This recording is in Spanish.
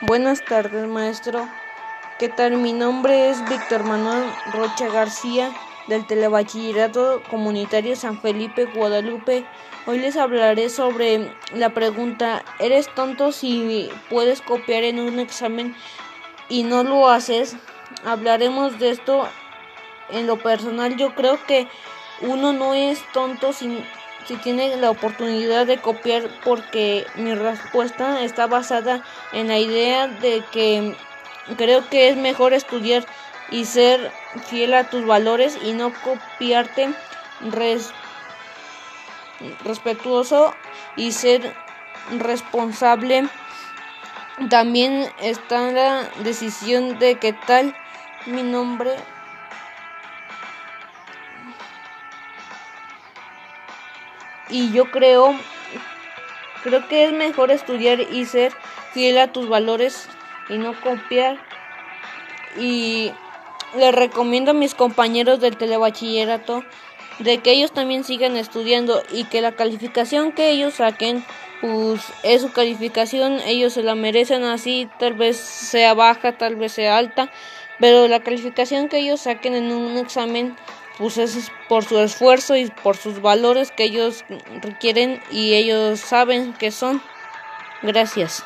Buenas tardes, maestro. ¿Qué tal? Mi nombre es Víctor Manuel Rocha García del Telebachillerato Comunitario San Felipe, Guadalupe. Hoy les hablaré sobre la pregunta, ¿eres tonto si puedes copiar en un examen y no lo haces? Hablaremos de esto en lo personal. Yo creo que uno no es tonto si si tiene la oportunidad de copiar porque mi respuesta está basada en la idea de que creo que es mejor estudiar y ser fiel a tus valores y no copiarte respetuoso y ser responsable. También está la decisión de qué tal mi nombre y yo creo creo que es mejor estudiar y ser fiel a tus valores y no copiar y les recomiendo a mis compañeros del telebachillerato de que ellos también sigan estudiando y que la calificación que ellos saquen pues es su calificación, ellos se la merecen así, tal vez sea baja, tal vez sea alta, pero la calificación que ellos saquen en un examen pues es por su esfuerzo y por sus valores que ellos requieren y ellos saben que son. Gracias.